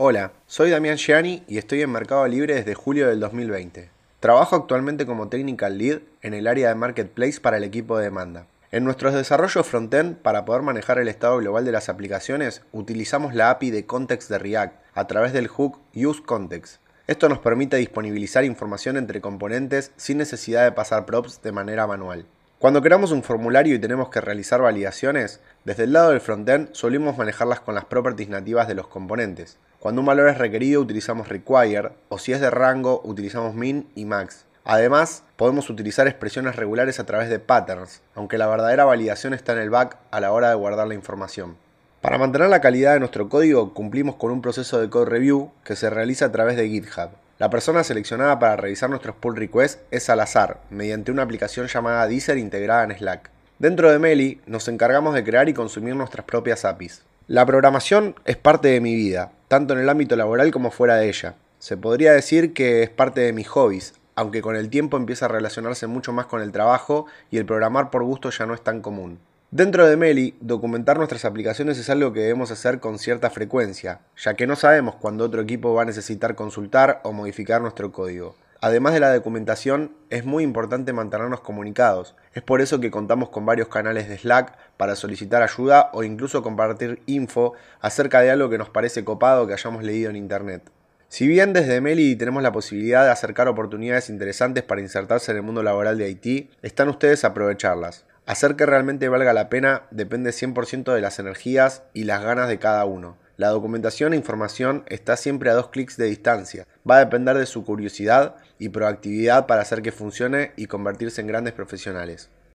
Hola, soy Damián Gianni y estoy en Mercado Libre desde julio del 2020. Trabajo actualmente como Technical Lead en el área de Marketplace para el equipo de demanda. En nuestros desarrollos frontend, para poder manejar el estado global de las aplicaciones, utilizamos la API de Context de React a través del hook UseContext. Esto nos permite disponibilizar información entre componentes sin necesidad de pasar props de manera manual. Cuando creamos un formulario y tenemos que realizar validaciones, desde el lado del frontend solimos manejarlas con las properties nativas de los componentes. Cuando un valor es requerido utilizamos require o si es de rango utilizamos min y max. Además, podemos utilizar expresiones regulares a través de patterns, aunque la verdadera validación está en el back a la hora de guardar la información. Para mantener la calidad de nuestro código cumplimos con un proceso de code review que se realiza a través de GitHub. La persona seleccionada para revisar nuestros pull requests es al azar, mediante una aplicación llamada Deezer integrada en Slack. Dentro de Meli nos encargamos de crear y consumir nuestras propias APIs. La programación es parte de mi vida, tanto en el ámbito laboral como fuera de ella. Se podría decir que es parte de mis hobbies, aunque con el tiempo empieza a relacionarse mucho más con el trabajo y el programar por gusto ya no es tan común. Dentro de Meli, documentar nuestras aplicaciones es algo que debemos hacer con cierta frecuencia, ya que no sabemos cuándo otro equipo va a necesitar consultar o modificar nuestro código. Además de la documentación, es muy importante mantenernos comunicados. Es por eso que contamos con varios canales de Slack para solicitar ayuda o incluso compartir info acerca de algo que nos parece copado que hayamos leído en Internet. Si bien desde Meli tenemos la posibilidad de acercar oportunidades interesantes para insertarse en el mundo laboral de Haití, están ustedes a aprovecharlas. Hacer que realmente valga la pena depende 100% de las energías y las ganas de cada uno. La documentación e información está siempre a dos clics de distancia. Va a depender de su curiosidad y proactividad para hacer que funcione y convertirse en grandes profesionales.